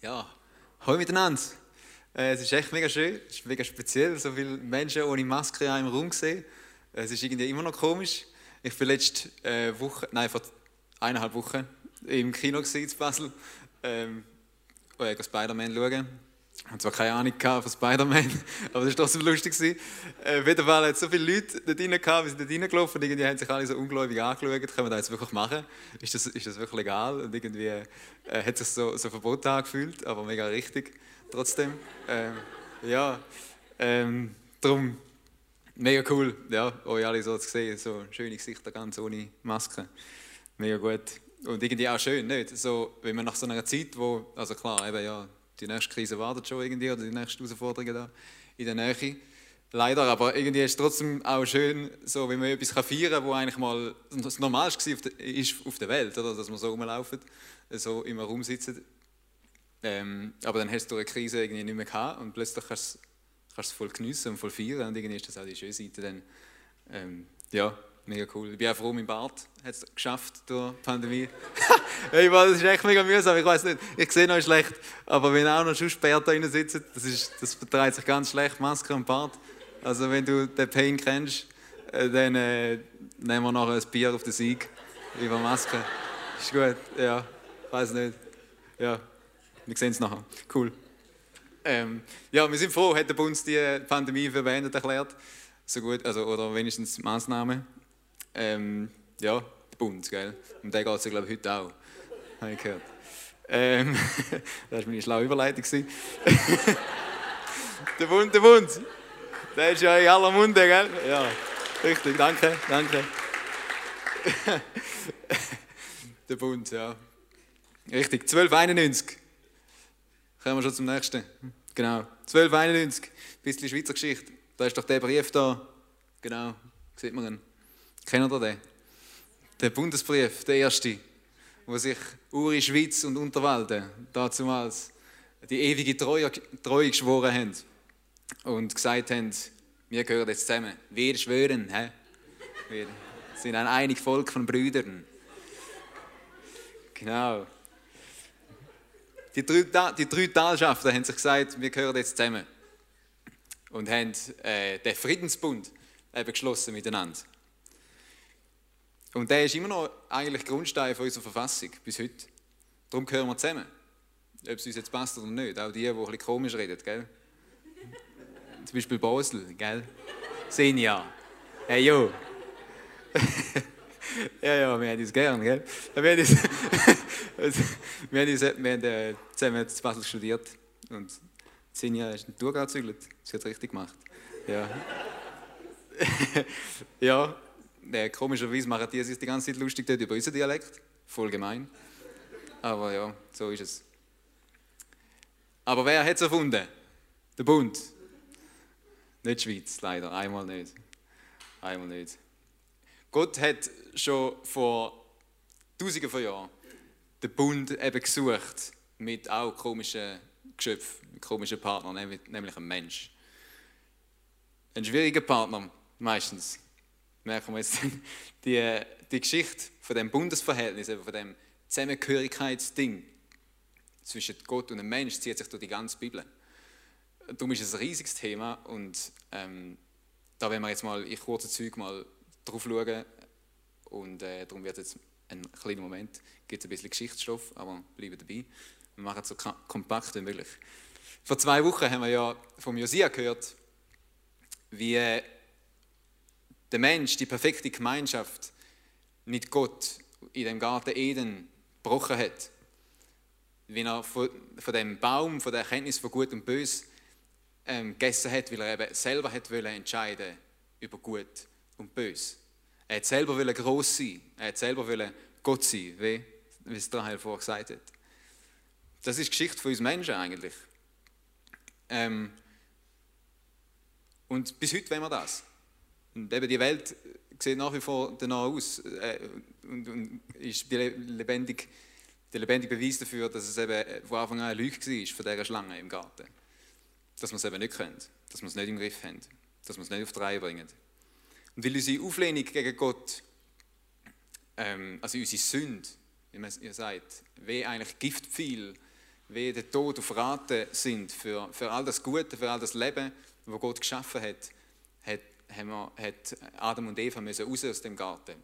Ja, hallo miteinander. Äh, es ist echt mega schön, es ist mega speziell, so viele Menschen ohne Maske in einem Raum sehen. Es ist irgendwie immer noch komisch. Ich bin letzte äh, Woche, nein, vor eineinhalb Wochen im Kino in Basel, ähm, äh, Spider-Man schauen. Ich hatte zwar keine Ahnung von Spider-Man, aber das war trotzdem lustig. Äh, auf jeden Fall hat es so viele Leute dort rein gehabt, wir sind dort reingelaufen und irgendwie haben sich alle so ungläubig angeschaut, können wir das jetzt wirklich machen? Ist das, ist das wirklich legal? Und irgendwie äh, hat sich so, so verboten angefühlt, aber mega richtig trotzdem. Ähm, ja, ähm, darum mega cool, ja, euch alle so zu sehen, so schöne Gesichter ganz ohne Maske. Mega gut. Und irgendwie auch schön, nicht? So, wenn man nach so einer Zeit, wo, also klar, eben ja, die nächste Krise wartet schon irgendwie oder die nächste Herausforderung da in der Nähe. Leider, aber irgendwie ist es trotzdem auch schön, so, wenn man etwas feiern kann, wo eigentlich mal das Normalste war auf, auf der Welt, oder? dass man so rumlaufen, so im Raum sitzen. Ähm, aber dann hast du eine Krise irgendwie nicht mehr gehabt und plötzlich kannst du es voll geniessen und voll feiern und irgendwie ist das auch die schöne Seite dann, ähm, ja, Mega cool. Ich bin auch froh, mein Bart hat es geschafft durch die Pandemie. hey, das ist echt mega mühsam. Ich weiß nicht, ich sehe noch schlecht. Aber wenn auch noch schon Sperr da sitzen, das, ist, das vertreibt sich ganz schlecht, Maske und Bart. Also wenn du den Pain kennst, äh, dann äh, nehmen wir noch ein Bier auf den Sieg über Maske. Ist gut, ja. Weiß nicht. Ja, wir sehen es nachher. Cool. Ähm, ja, wir sind froh, hat der Bund die Pandemie für beendet erklärt. So gut, also, oder wenigstens Maßnahmen. Ähm, ja, der Bund, gell? Um den geht es ja, glaube ich, heute auch. Habe ich gehört. Ähm, das war meine schlaue Überleitung. der Bund, der Bund. Der ist ja in aller Munde, gell? Ja, richtig, danke, danke. der Bund, ja. Richtig, 1291. Kommen wir schon zum nächsten. Genau, 1291. Bisschen Schweizer Geschichte. Da ist doch der Brief da. Genau, sieht man ihn. Kennt ihr den? Der Bundesbrief, der erste, wo sich Uri Schweiz und Unterwalden damals die ewige Treue, Treue geschworen haben und gesagt haben, wir gehören jetzt zusammen. Wir schwören, hä? wir sind ein einig Volk von Brüdern. Genau. Die drei, die drei Talschaften haben sich gesagt, wir gehören jetzt zusammen. Und haben äh, den Friedensbund eben geschlossen miteinander. Und der ist immer noch eigentlich Grundstein von unserer Verfassung bis heute. Darum gehören wir zusammen. Ob es uns jetzt passt oder nicht. Auch die, die ein bisschen komisch reden, gell? Zum Beispiel Basel, gell? Senja. Hey, jo. ja, ja, wir haben uns gern, gell? Wir haben, uns, wir haben, uns, wir haben äh, zusammen in Basel studiert. Und Senja ist in Thurgau gezügelt. Sie hat es richtig gemacht. Ja. ja, äh, komischerweise machen die sich die ganze Zeit lustig dort über unseren Dialekt. Voll gemein. Aber ja, so ist es. Aber wer hat es erfunden? Der Bund. Nicht die Schweiz, leider. Einmal nicht. Einmal nicht. Gott hat schon vor Tausenden von Jahren den Bund eben gesucht mit auch komischen Geschöpfen, komischen Partnern, nämlich einem Mensch. Ein schwieriger Partner, meistens merken wir jetzt die, die Geschichte von dem Bundesverhältnis, von dem Zusammengehörigkeitsding zwischen Gott und dem Mensch zieht sich durch die ganze Bibel. Darum ist es ein riesiges Thema und ähm, da werden wir jetzt mal in kurzen Zügen mal drauf schauen und äh, darum wird jetzt ein kleiner Moment, gibt ein bisschen Geschichtsstoff, aber bleiben dabei. Wir machen es so kompakt wie möglich. Vor zwei Wochen haben wir ja vom Josia gehört, wie der Mensch die perfekte Gemeinschaft mit Gott in dem Garten Eden gebrochen hat, wie er von, von dem Baum, von der Erkenntnis von Gut und Bös ähm, gegessen hat, weil er eben selber hat wollen entscheiden über Gut und Bös. Er hat selber wollen groß sein, er hat selber wollen Gott sein, wie, wie es Rahel vorher gesagt hat. Das ist die Geschichte von uns Menschen eigentlich. Ähm, und bis heute wollen wir das. Und eben die Welt sieht nach wie vor danach aus äh, und, und, ist lebendig, der lebendige Beweis dafür, dass es eben von Anfang an eine Lüge war von dieser Schlange im Garten. Dass wir es eben nicht können, dass wir es nicht im Griff haben, dass wir es nicht auf die Reihe bringen. Und weil unsere Auflehnung gegen Gott, ähm, also unsere Sünde, wie man ihr sagt, wie eigentlich Giftpfeil wie der Tod auf Raten sind für, für all das Gute, für all das Leben, das Gott geschaffen hat, hat, haben wir, Adam und Eva müssen raus aus dem Garten.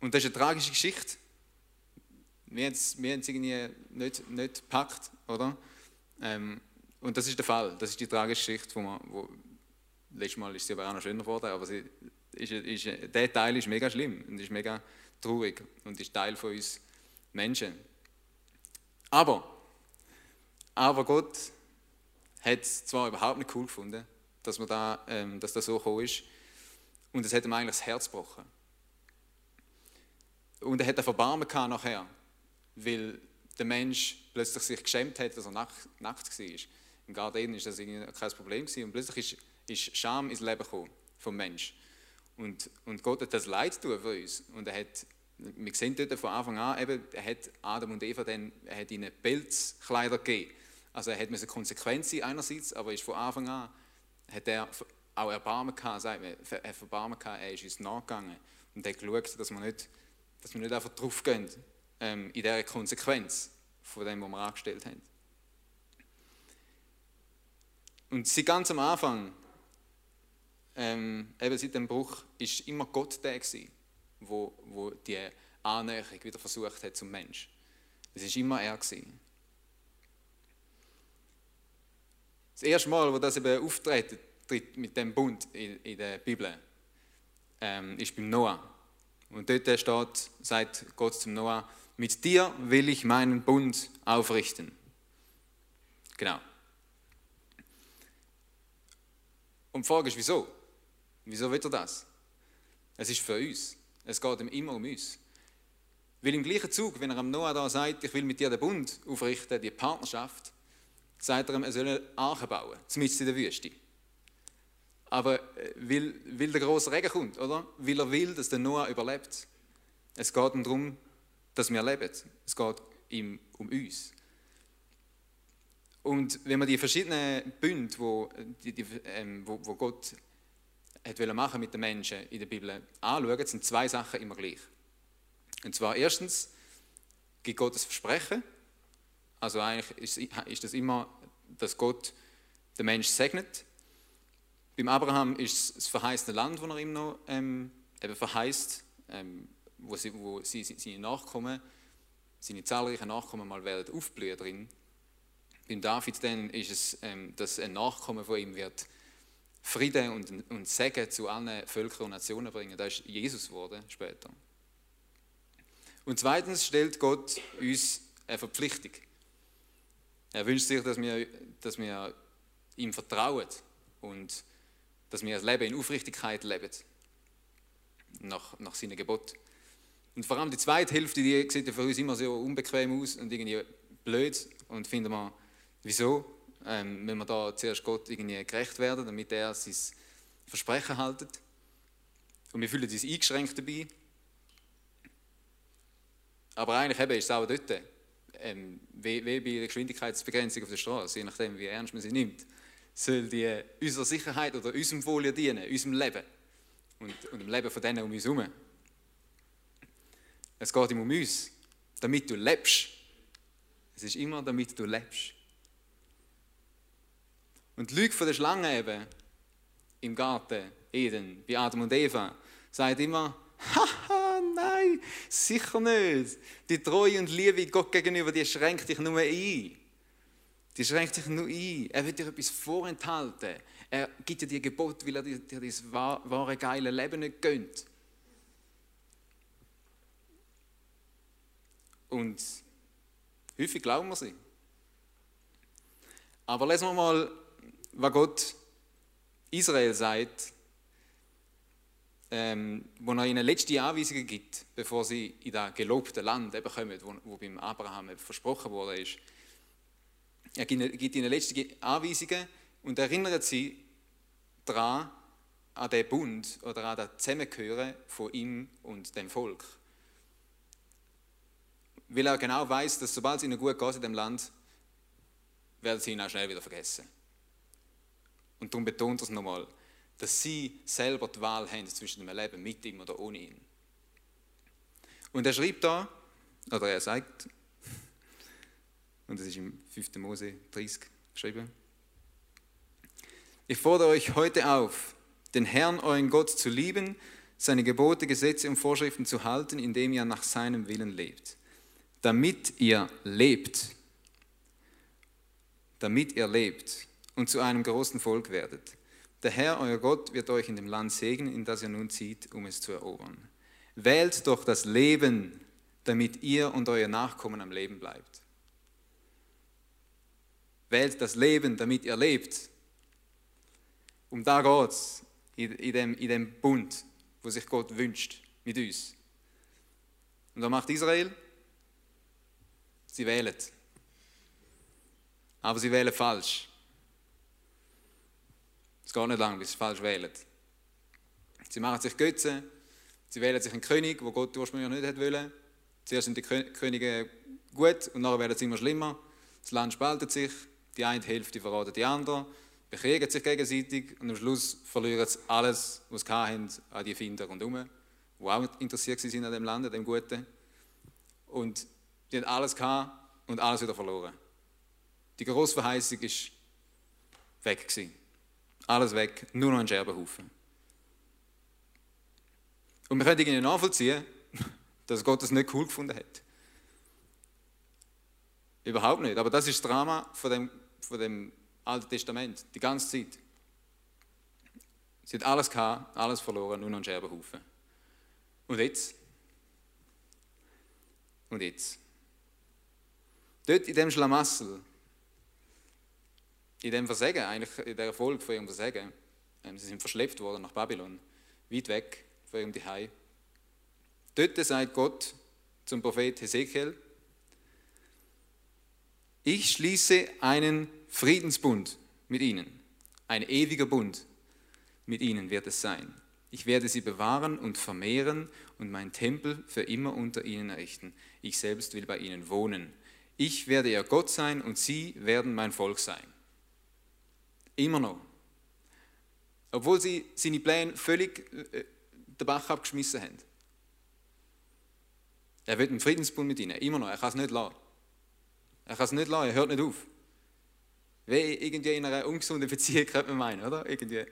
Und das ist eine tragische Geschichte. Wir haben es, wir haben es irgendwie nicht, nicht gepackt, oder? Ähm, und das ist der Fall. Das ist die tragische Geschichte, wo man, wo, letztes Mal ist sie aber auch noch schöner geworden, aber sie, ist, ist, der Teil ist mega schlimm und ist mega traurig und ist Teil von uns Menschen. Aber, aber Gott hat es zwar überhaupt nicht cool gefunden, dass, man da, ähm, dass das so gekommen ist und es hat ihm eigentlich das Herz gebrochen. Und er hat ein Verbarmen gehabt nachher, weil der Mensch plötzlich sich geschämt hat, dass er nackt, nackt war. Im Garten war das kein Problem gewesen. und plötzlich ist, ist Scham ins Leben gekommen vom Mensch. Und, und Gott hat das Leid tun für uns. Und er hat, wir sehen dort von Anfang an, eben, er hat Adam und Eva dann, er hat ihnen Pelzkleider gegeben. Also er hat eine Konsequenz einerseits, aber ist von Anfang an hat er auch Erbarmen gehabt, sagt man, er Erbarmen gehabt, er ist uns nachgegangen und hat geschaut, dass wir nicht, dass wir nicht einfach draufgehen ähm, in dieser Konsequenz von dem, was wir angestellt haben. Und seit ganz am Anfang, ähm, eben seit dem Bruch, ist immer Gott der gewesen, wo, wo die Annäherung wieder versucht hat zum Mensch. Es ist immer er gewesen. Das erste Mal, wo das eben auftritt mit dem Bund in, in der Bibel, ähm, ist beim Noah. Und dort steht, sagt Gott zum Noah, mit dir will ich meinen Bund aufrichten. Genau. Und die Frage ist, wieso? Wieso will er das? Es ist für uns. Es geht ihm immer um uns. Weil im gleichen Zug, wenn er am Noah da sagt, ich will mit dir den Bund aufrichten, die Partnerschaft, sagt er er soll Arche bauen, zumindest in der Wüste. Aber äh, weil, weil der große Regen kommt, oder? Weil er will, dass der Noah überlebt. Es geht ihm darum, dass wir leben. Es geht ihm um uns. Und wenn man die verschiedenen Bünde, wo, die, die, ähm, wo, wo Gott hat machen mit den Menschen in der Bibel anschaut, sind zwei Sachen immer gleich. Und zwar erstens gibt Gott das Versprechen. Also eigentlich ist, ist das immer, dass Gott den Menschen segnet. Beim Abraham ist es das verheißene Land, das er ihm noch ähm, eben verheißt. Ähm, wo, sie, wo sie, seine Nachkommen, seine zahlreichen Nachkommen mal werden aufblühen drin. Beim David dann ist es, ähm, dass ein Nachkommen von ihm wird Frieden und, und Segen zu allen Völkern und Nationen bringen. Das ist Jesus geworden später. Und zweitens stellt Gott uns eine Verpflichtung. Er wünscht sich, dass wir, dass wir ihm vertrauen und dass wir das Leben in Aufrichtigkeit leben, nach, nach seinen Geboten. Und vor allem die zweite Hälfte, die sieht für uns immer so unbequem aus und irgendwie blöd. Und finden wir, wieso? Ähm, wenn wir da zuerst Gott irgendwie gerecht werden, damit er sein Versprechen haltet. Und wir fühlen uns eingeschränkt dabei. Aber eigentlich eben ist es auch dort, ähm, wie, wie bei der Geschwindigkeitsbegrenzung auf der Straße, je nachdem, wie ernst man sie nimmt, soll die unserer Sicherheit oder unserem Wohl dienen, unserem Leben und, und dem Leben von denen um uns herum. Es geht ihm um uns, damit du lebst. Es ist immer, damit du lebst. Und die Lüge von der Schlange eben im Garten Eden, bei Adam und Eva, sagt immer, haha, nein, sicher nicht. Die Treue und Liebe Gott gegenüber, die schränkt dich nur ein. Die schränkt dich nur ein. Er will dir etwas vorenthalten. Er gibt dir die Gebot, weil er dir, dir das wahre, geile Leben nicht gönnt. Und häufig glauben wir sie. Aber lesen wir mal, was Gott Israel sagt, ähm, wo er ihnen letzte Anweisungen gibt, bevor sie in das gelobte Land eben kommen, wo, wo beim Abraham versprochen wurde. Ist. Er gibt ihnen letzte Anweisungen und erinnert sie daran, an den Bund oder an das Zusammengehören von ihm und dem Volk weil er genau weiß, dass sobald es ihnen gut geht in dem Land, werden sie ihn auch schnell wieder vergessen. Und darum betont er es nochmal, dass sie selber die Wahl haben zwischen dem Leben mit ihm oder ohne ihn. Und er schreibt da, oder er sagt, und das ist im 5. Mose 30 geschrieben, ich fordere euch heute auf, den Herrn, euren Gott, zu lieben, seine Gebote, Gesetze und Vorschriften zu halten, indem ihr nach seinem Willen lebt. Damit ihr lebt. Damit ihr lebt und zu einem großen Volk werdet. Der Herr, euer Gott, wird euch in dem Land segnen, in das ihr nun zieht, um es zu erobern. Wählt doch das Leben, damit ihr und euer Nachkommen am Leben bleibt. Wählt das Leben, damit ihr lebt. Um da geht in, dem, in dem Bund, wo sich Gott wünscht mit uns. Und was macht Israel? Sie wählen. Aber sie wählen falsch. Es geht nicht lang, bis sie falsch wählen. Sie machen sich Götze, sie wählen sich einen König, wo Gott ursprünglich nicht wollen. Zuerst sind die Könige gut und nachher werden sie immer schlimmer. Das Land spaltet sich, die eine Hälfte verratet die andere bekriegen sich gegenseitig und am Schluss verlieren sie alles, was sie hatten, an die Finder rundherum, die auch interessiert waren an dem Land, an dem Guten. Und die haben alles gehabt und alles wieder verloren. Die grosse Verheißung ist weg gewesen. Alles weg, nur noch ein Scherbenhaufen. Und wir können irgendwie nachvollziehen, dass Gott das nicht cool gefunden hat. Überhaupt nicht. Aber das ist das Drama von dem, von dem Alten Testament, die ganze Zeit. Sie hat alles gehabt, alles verloren, nur noch ein Scherbenhaufen. Und jetzt? Und jetzt? Dort in dem Schlamassel, in dem Versagen, eigentlich in der Erfolg von ihrem Versagen, ähm, sie sind verschleppt worden nach Babylon, weit weg von ihrem Zuhause. Dort sagt Gott zum Prophet Hesekiel, ich schließe einen Friedensbund mit ihnen, ein ewiger Bund mit ihnen wird es sein. Ich werde sie bewahren und vermehren und mein Tempel für immer unter ihnen errichten. Ich selbst will bei ihnen wohnen. Ich werde ihr Gott sein und sie werden mein Volk sein. Immer noch. Obwohl sie seine Pläne völlig äh, den Bach abgeschmissen haben. Er wird einen Friedensbund mit ihnen, immer noch. Er kann es nicht lassen. Er kann es nicht lassen, er hört nicht auf. Wie irgendwie in einer ungesunden Beziehung, könnte man meinen, oder? Irgendwie.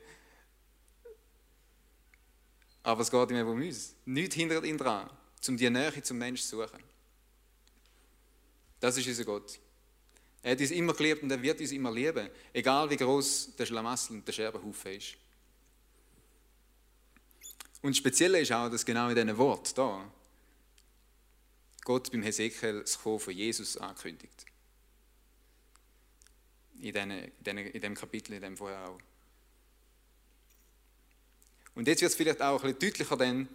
Aber es geht ihm um uns. Nichts hindert ihn daran, um die Nähe zum Menschen zu suchen. Das ist unser Gott. Er hat uns immer geliebt und er wird uns immer lieben, egal wie groß der Schlamassel und der Scherbenhaufen ist. Und das Spezielle ist auch, dass genau in diesem Wort da Gott beim Hesekiel das Kommen von Jesus ankündigt in, den, in, dem Kapitel, in dem vorher auch. Und jetzt wird es vielleicht auch ein bisschen deutlicher, dann,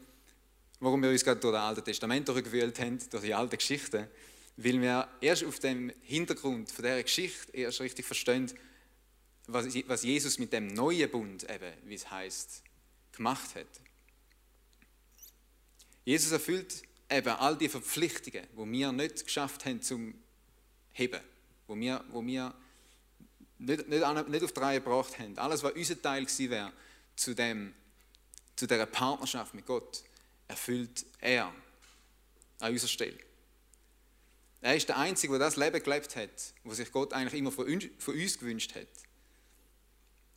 warum wir uns gerade durch das Alte Testament durchgewühlt haben, durch die alte Geschichte, weil wir erst auf dem Hintergrund von dieser Geschichte erst richtig verstehen, was Jesus mit dem neuen Bund, eben, wie es heißt, gemacht hat. Jesus erfüllt eben all die Verpflichtungen, die wir nicht geschafft haben zum Heben, wo wir, wo wir nicht, nicht, nicht auf die Reihe gebracht haben. Alles, was unser Teil gewesen wäre, zu, dem, zu dieser Partnerschaft mit Gott, erfüllt er an unserer Stelle. Er ist der Einzige, der das Leben gelebt hat, was sich Gott eigentlich immer von uns, gewünscht hat.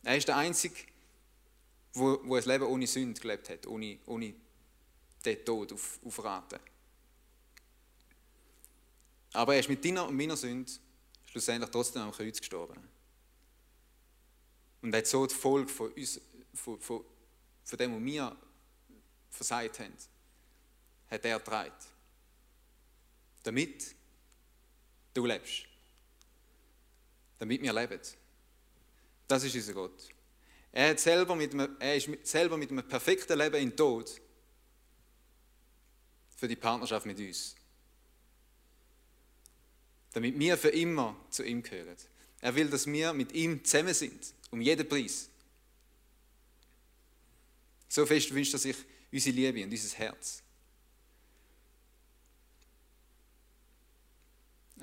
Er ist der Einzige, wo, wo ein Leben ohne Sünde gelebt hat, ohne, ohne den Tod auf, auf Raten. Aber er ist mit deiner und meiner Sünde schlussendlich trotzdem am Kreuz gestorben. Und hat so die Folge von, uns, von, von, von dem, was wir versagt haben, hat er getragen. Damit du lebst. Damit wir leben. Das ist unser Gott. Er, hat selber mit einem, er ist selber mit einem perfekten Leben in Tod für die Partnerschaft mit uns. Damit wir für immer zu ihm gehören. Er will, dass wir mit ihm zusammen sind. Um jeden Preis. So fest wünscht er sich unsere Liebe und unser Herz.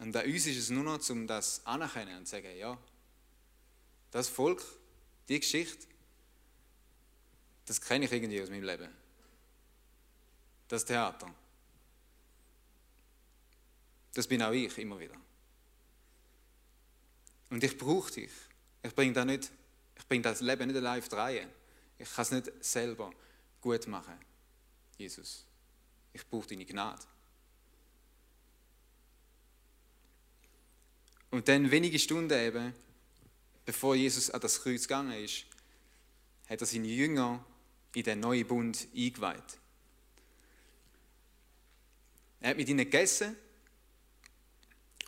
Und an uns ist es nur noch, um das anerkennen und zu sagen, ja, das Volk, die Geschichte, das kenne ich irgendwie aus meinem Leben. Das Theater. Das bin auch ich immer wieder. Und ich brauche dich. Ich bringe das, nicht, das Leben nicht allein auf die Reihe. Ich kann es nicht selber gut machen, Jesus. Ich brauche deine Gnade. Und dann wenige Stunden eben, bevor Jesus an das Kreuz gegangen ist, hat er seine Jünger in den neuen Bund eingeweiht. Er hat mit ihnen gegessen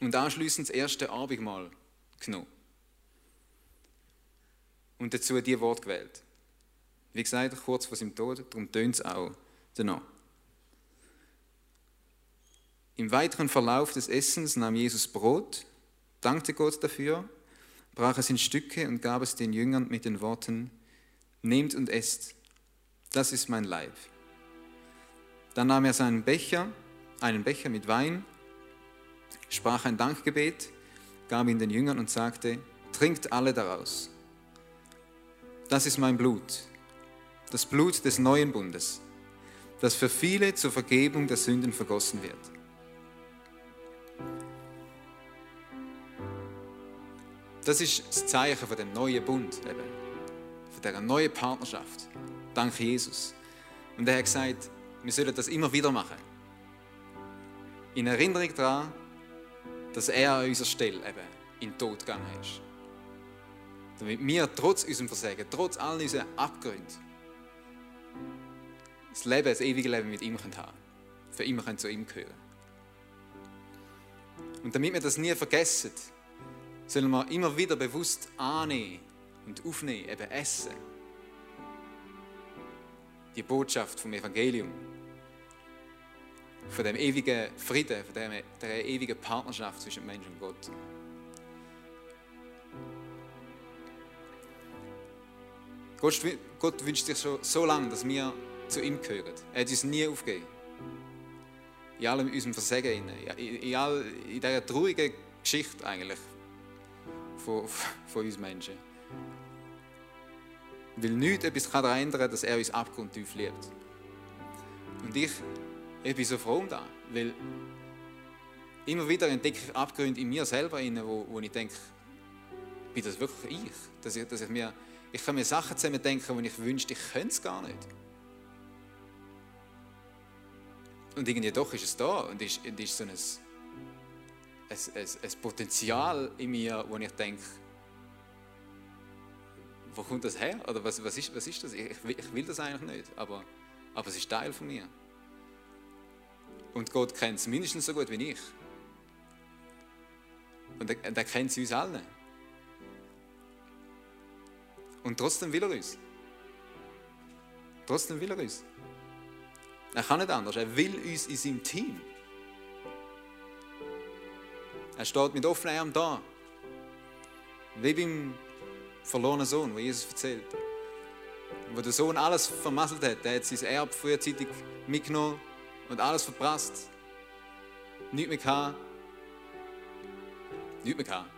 und anschließend das erste Abendmahl genommen. Und dazu die Wort gewählt. Wie gesagt, kurz vor seinem Tod, darum tönt es auch danach. Im weiteren Verlauf des Essens nahm Jesus Brot, dankte Gott dafür, brach es in Stücke und gab es den Jüngern mit den Worten, Nehmt und esst, das ist mein Leib. Dann nahm er seinen Becher, einen Becher mit Wein, sprach ein Dankgebet, gab ihn den Jüngern und sagte, trinkt alle daraus. Das ist mein Blut, das Blut des neuen Bundes, das für viele zur Vergebung der Sünden vergossen wird. Das ist das Zeichen von dem neuen Bund, eben, von dieser neuen Partnerschaft. Dank Jesus. Und er hat gesagt, wir sollen das immer wieder machen. In Erinnerung daran, dass er an unserer Stelle eben in den Tod gegangen ist. Damit wir trotz unserem Versagen, trotz all unseren Abgründen, das Leben, das ewige Leben mit ihm haben können. Für immer können zu ihm gehören. Und damit wir das nie vergessen, sollen wir immer wieder bewusst annehmen und aufnehmen, eben essen. Die Botschaft vom Evangelium von dem ewigen Frieden, von der, der ewigen Partnerschaft zwischen Mensch und Gott. Gott, Gott wünscht sich schon so lange, dass wir zu ihm gehören. Er hat uns nie aufgegeben. In allem unserem Versagen, in, in, all, in dieser traurigen Geschichte eigentlich von, von uns Menschen. Weil nichts etwas daran ändern kann, dass er uns abgrundtief liebt. Und ich ich bin so froh das, weil immer wieder entdecke ich Abgründe in mir selber, wo, wo ich denke, bin das wirklich ich? Dass ich, dass ich, mir, ich kann mir Sachen zusammen denken, wo ich wünschte, ich könnte es gar nicht. Und irgendwie doch ist es da und ist, ist so ein, ein, ein, ein Potenzial in mir, wo ich denke, wo kommt das her? Oder was, was, ist, was ist das? Ich, ich will das eigentlich nicht, aber, aber es ist Teil von mir. Und Gott kennt es mindestens so gut wie ich. Und er, er kennt sie uns alle. Und trotzdem will er uns. Trotzdem will er uns. Er kann nicht anders. Er will uns in seinem Team. Er steht mit offenen Armen da. Wie beim verlorenen Sohn, wo Jesus erzählt. Wo der Sohn alles vermasselt hat. Er hat sein Erb frühzeitig mitgenommen und alles verprasst. Nichts mehr gehabt. Nichts mehr gehabt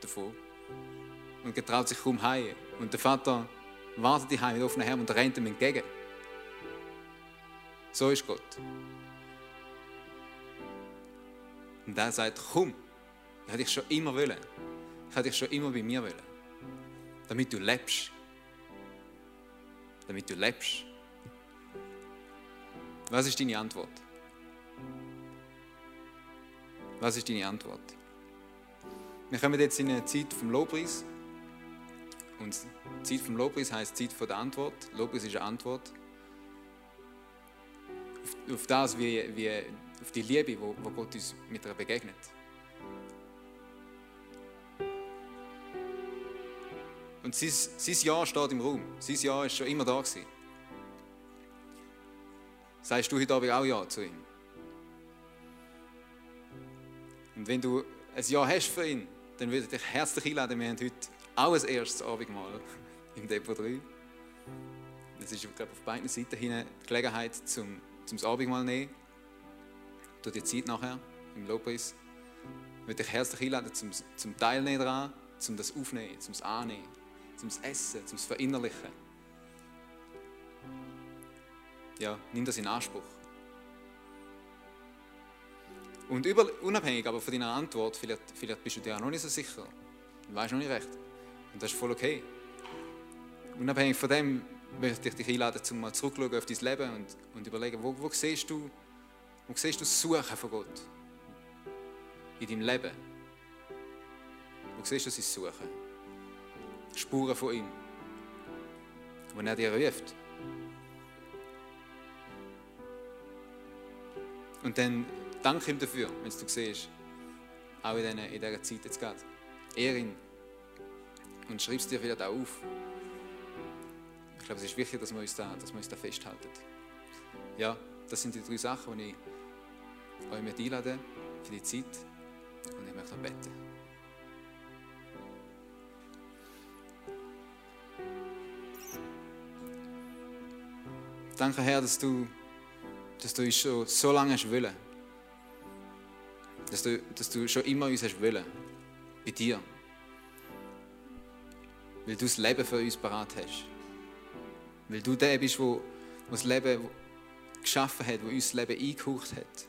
davon. Und getraut sich kaum heim. Und der Vater wartet die Heim mit offenen Armen und rennt ihm entgegen. So ist Gott. Und er sagt, komm, ich hätte dich schon immer wollen. Ich hätte dich schon immer bei mir wollen. Damit du lebst. Damit du lebst. Was ist deine Antwort? Was ist deine Antwort? Wir kommen jetzt in eine Zeit vom Lobpreis. Und Zeit vom Lobpreis heißt Zeit der Antwort. Lobpreis ist eine Antwort. Auf, auf das, wie, wie, auf die Liebe, wo Gott uns mit ihr begegnet. Und sein, sein Ja steht im Raum. Sein Ja ist schon immer da gewesen. Sagst du heute Abend auch Ja zu ihm? Und wenn du ein Ja hast für ihn, dann würde ich dich herzlich einladen. Wir haben heute auch ein erstes Abendmahl im Depot 3. Es ist glaube auf beiden Seiten hin die Gelegenheit zum, zum das Abendmahl nehmen. Durch die Zeit nachher im Lobpreis. Ich würde dich herzlich einladen zum, zum Teilnehmen daran, zum das Aufnehmen, zum das Annehmen, zum Essen, zum Verinnerlichen ja, nimm das in Anspruch. Und über, unabhängig aber von deiner Antwort, vielleicht, vielleicht bist du dir auch noch nicht so sicher. Du weißt noch nicht recht. Und das ist voll okay. Unabhängig von dem möchte ich dich einladen, um mal zurückzuschauen auf dein Leben und, und überlegen, wo, wo, siehst du, wo siehst du das Suchen von Gott? In deinem Leben. Wo siehst du sein Suchen? Spuren von ihm. Wenn er dir ruft. Und dann danke ihm dafür, wenn du siehst, auch in dieser, in dieser Zeit jetzt gerade. Ehr ihn. Und schreib es dir vielleicht auch auf. Ich glaube, es ist wichtig, dass wir uns da, dass wir uns da festhalten. Ja, das sind die drei Sachen, die ich euch mit einlade für die Zeit. Und ich möchte beten. Danke, Herr, dass du, dass du uns schon so lange hast wollen. Dass du, dass du schon immer uns hast wollen. Bei dir. Weil du das Leben für uns parat hast. Weil du der bist, der das Leben geschaffen hat, der uns das Leben eingehaucht hat.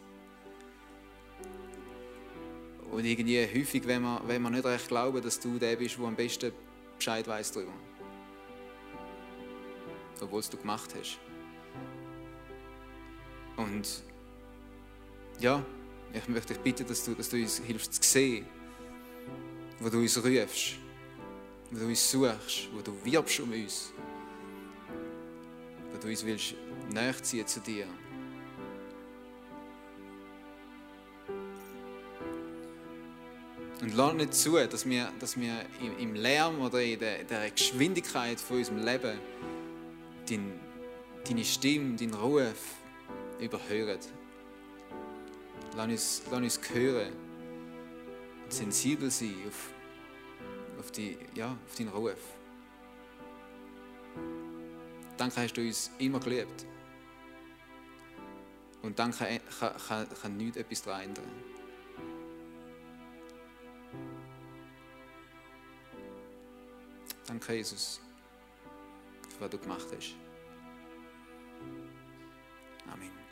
Und irgendwie häufig, wenn wir, wenn wir nicht recht glauben, dass du der bist, der am besten Bescheid weiß darüber. Obwohl es du gemacht hast. Und ja, ich möchte dich bitten, dass du, dass du uns hilfst zu sehen, wo du uns rufst, wo du uns suchst, wo du wirbst um uns, wo du uns willst nachziehen zu dir. Und lass nicht zu, dass wir, dass wir im Lärm oder in der, der Geschwindigkeit von unserem Leben dein, deine Stimme, deinen Ruf überhören. Lass uns, lass uns hören und sensibel sein auf, auf, die, ja, auf deinen Ruf. Danke hast du uns immer geliebt. Und dann kann, kann, kann, kann nichts etwas daran ändern. Danke, Jesus, für was du gemacht hast. Amen.